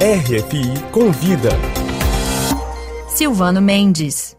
RFI convida. Silvano Mendes.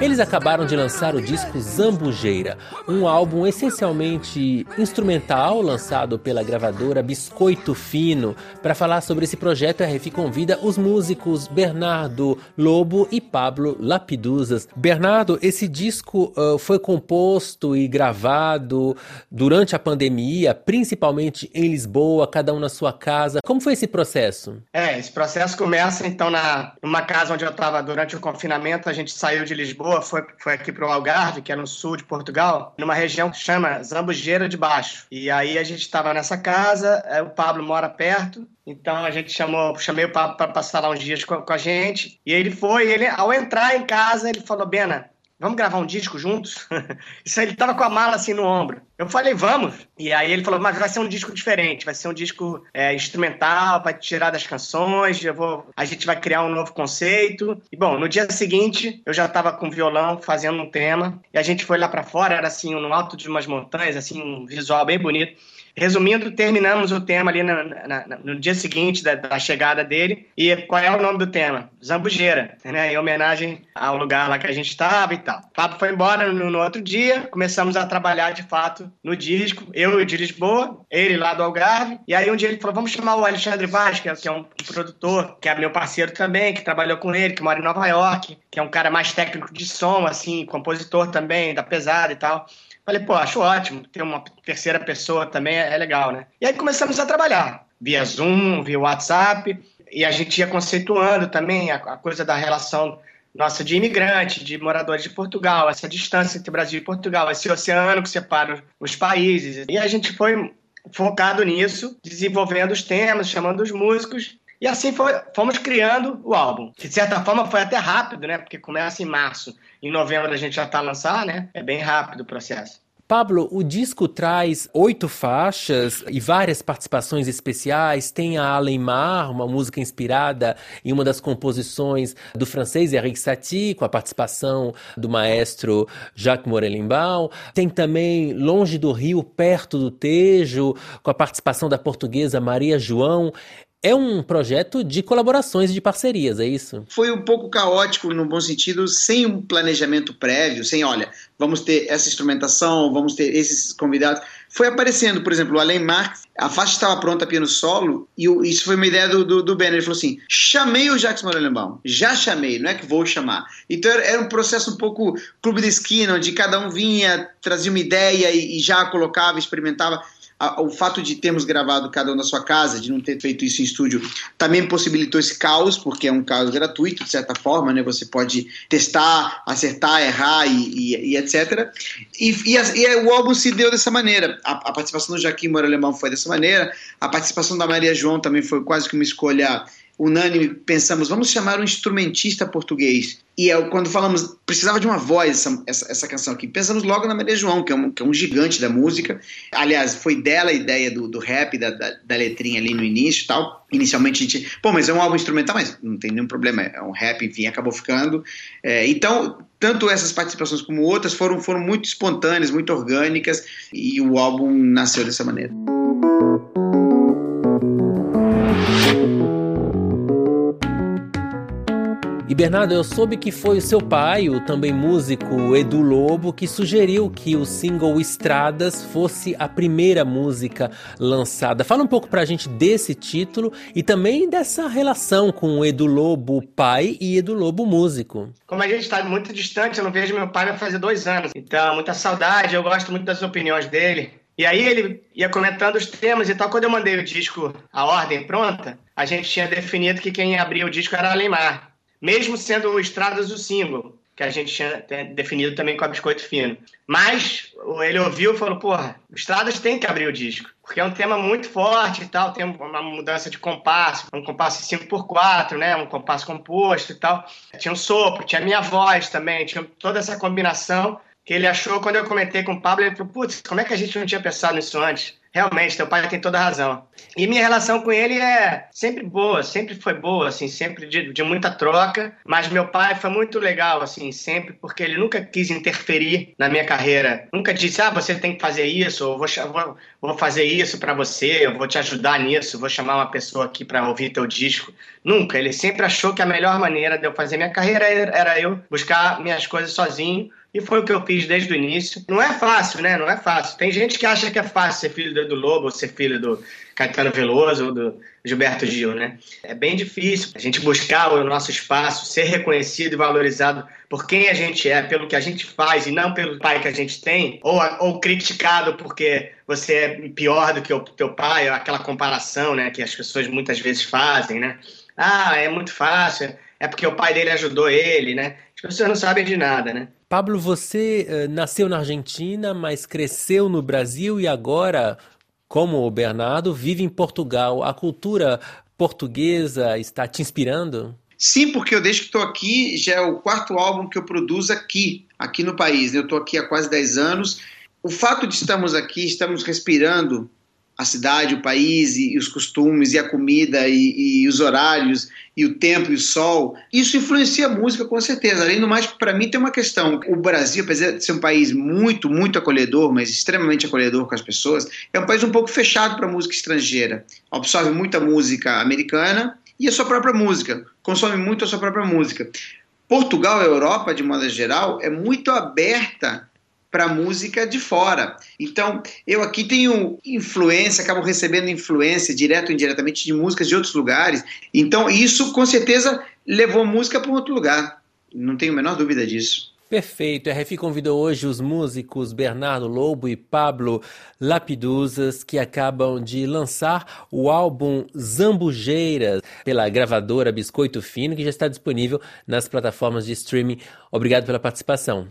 Eles acabaram de lançar o disco Zambujeira, um álbum essencialmente instrumental lançado pela gravadora Biscoito Fino. Para falar sobre esse projeto, a RF convida os músicos Bernardo Lobo e Pablo Lapiduzas. Bernardo, esse disco uh, foi composto e gravado durante a pandemia, principalmente em Lisboa, cada um na sua casa. Como foi esse processo? É, esse processo começa então na numa casa onde eu estava durante o confinamento. A gente saiu de Lisboa Foi, foi aqui para o Algarve, que é no sul de Portugal, numa região que chama Zambujeira de Baixo. E aí a gente estava nessa casa, é, o Pablo mora perto, então a gente chamou, chamei o Pablo para passar lá uns dias com, com, a gente. E ele foi, ele ao entrar em casa, ele falou: Bena, vamos gravar um disco juntos? Isso aí, ele tava com a mala assim no ombro. Eu falei, vamos. E aí ele falou, mas vai ser um disco diferente, vai ser um disco é, instrumental, vai tirar das canções, eu vou, a gente vai criar um novo conceito. E bom, no dia seguinte eu já tava com violão fazendo um tema, e a gente foi lá para fora, era assim, no alto de umas montanhas, assim, um visual bem bonito. Resumindo, terminamos o tema ali no, no dia seguinte da, da, chegada dele. E qual é o nome do tema? Zambujeira, né? Em homenagem ao lugar lá que a gente estava e tal. O papo foi embora no, no, outro dia, começamos a trabalhar de fato no disco. Eu de Lisboa, ele lá do Algarve. E aí um dia ele falou: vamos chamar o Alexandre Vaz, que é, que é um produtor, que é meu parceiro também, que trabalhou com ele, que mora em Nova York, que é um cara mais técnico de som, assim, compositor também, da pesada e tal. Falei, pô, acho ótimo. Ter uma terceira pessoa também é, é legal, né? E aí começamos a trabalhar via Zoom, via WhatsApp, e a gente ia conceituando também a, a coisa da relação nossa de imigrante, de moradores de Portugal, essa distância entre Brasil e Portugal, esse oceano que separa os países. E a gente foi focado nisso, desenvolvendo os temas, chamando os músicos, e assim foi, fomos criando o álbum. De certa forma foi até rápido, né? Porque começa em março. Em novembro a gente já está a lançar, né? É bem rápido o processo. Pablo, o disco traz oito faixas e várias participações especiais. Tem a Alemar, uma música inspirada em uma das composições do francês Eric Satie, com a participação do maestro Jacques Morelenbaum. Tem também Longe do Rio, Perto do Tejo, com a participação da portuguesa Maria João. É um projeto de colaborações e de parcerias, é isso? Foi um pouco caótico, no bom sentido, sem um planejamento prévio, sem, olha, vamos ter essa instrumentação, vamos ter esses convidados. Foi aparecendo, por exemplo, o Alain Marx, a faixa estava pronta piano solo, e isso foi uma ideia do, do, do Ben. Ele falou assim: chamei o Jacques Morellenbaum, já chamei, não é que vou chamar. Então era um processo um pouco clube de esquina, onde cada um vinha, trazia uma ideia e, e já colocava, experimentava o fato de termos gravado cada um na sua casa, de não ter feito isso em estúdio, também possibilitou esse caos, porque é um caos gratuito, de certa forma, né? Você pode testar, acertar, errar e, e, e etc. E, e, e, o álbum se deu dessa maneira. A, a participação do Jaquim Moura Alemão foi dessa maneira, a participação da Maria João também foi quase que uma escolha unânime, pensamos, vamos chamar um instrumentista português. E é, quando falamos, precisava de uma voz essa, essa, essa, canção aqui, pensamos logo na Maria João, que é, um, que é um gigante da música. Aliás, foi dela a ideia do, do rap, da, da, da letrinha ali no início e tal. Inicialmente a gente, pô, mas é um álbum instrumental, mas não tem nenhum problema, é um rap, enfim, acabou ficando. É, então, tanto essas participações como outras foram, foram muito espontâneas, muito orgânicas, e o álbum nasceu dessa maneira. E Bernardo, eu soube que foi o seu pai, o também músico Edu Lobo, que sugeriu que o single Estradas fosse a primeira música lançada. Fala um pouco pra gente desse título e também dessa relação com Edu Lobo pai e Edu Lobo músico. Como a gente está muito distante, eu não vejo meu pai vai fazer dois anos. Então, muita saudade, eu gosto muito das opiniões dele. E aí ele ia comentando os temas e tal. Quando eu mandei o disco, a ordem pronta, a gente tinha definido que quem abria o disco era Alemar mesmo sendo Estradas o single, que a gente tinha definido também com a Biscoito Fino. Mas ele ouviu e falou, porra, Estradas tem que abrir o disco, porque é um tema muito forte e tal, tem uma mudança de compasso, um compasso 5x4, né, um compasso composto e tal. Tinha um sopro, tinha minha voz também, tinha toda essa combinação que ele achou, quando eu comentei com o Pablo, ele falou, putz, como é que a gente não tinha pensado nisso antes? Realmente, teu pai tem toda a razão. E minha relação com ele é sempre boa, sempre foi boa, assim, sempre de, de, muita troca. Mas meu pai foi muito legal, assim, sempre, porque ele nunca quis interferir na minha carreira. Nunca disse, ah, você tem que fazer isso, ou vou, vou, vou fazer isso para você, eu vou te ajudar nisso, vou chamar uma pessoa aqui para ouvir teu disco. Nunca. Ele sempre achou que a melhor maneira de eu fazer minha carreira era eu buscar minhas coisas sozinho e foi o que eu fiz desde o início. Não é fácil, né? Não é fácil. Tem gente que acha que é fácil ser filho do Lobo, ou ser filho do Caetano Veloso ou do Gilberto Gil, né? É bem difícil a gente buscar o nosso espaço, ser reconhecido e valorizado por quem a gente é, pelo que a gente faz e não pelo pai que a gente tem, ou, ou criticado porque você é pior do que o teu pai, aquela comparação, né, que as pessoas muitas vezes fazem, né? Ah, é muito fácil, é porque o pai dele ajudou ele, né? As pessoas não sabem de nada, né? Pablo, você uh, nasceu na Argentina, mas cresceu no Brasil e agora, como o Bernardo, vive em Portugal. A cultura portuguesa está te inspirando? Sim, porque eu desde que estou aqui, já é o quarto álbum que eu produzo aqui, aqui no país. Eu estou aqui há quase 10 anos. O fato de estarmos aqui, estamos respirando a cidade, o país e, os costumes e a comida e, e, os horários e o tempo e o sol, isso influencia a música com certeza. Além do mais, para mim tem uma questão. O Brasil, apesar de ser um país muito, muito acolhedor, mas extremamente acolhedor com as pessoas, é um país um pouco fechado para música estrangeira. Absorve muita música americana e a sua própria música, consome muito a sua própria música. Portugal, a Europa, de modo geral, é muito aberta para música de fora. Então, eu aqui tenho influência, acabo recebendo influência, direto ou indiretamente, de músicas de outros lugares. Então, isso com certeza levou música para um outro lugar. Não tenho a menor dúvida disso. Perfeito. A Refi convidou hoje os músicos Bernardo Lobo e Pablo Lapiduzas, que acabam de lançar o álbum Zambujeiras pela gravadora Biscoito Fino, que já está disponível nas plataformas de streaming. Obrigado pela participação.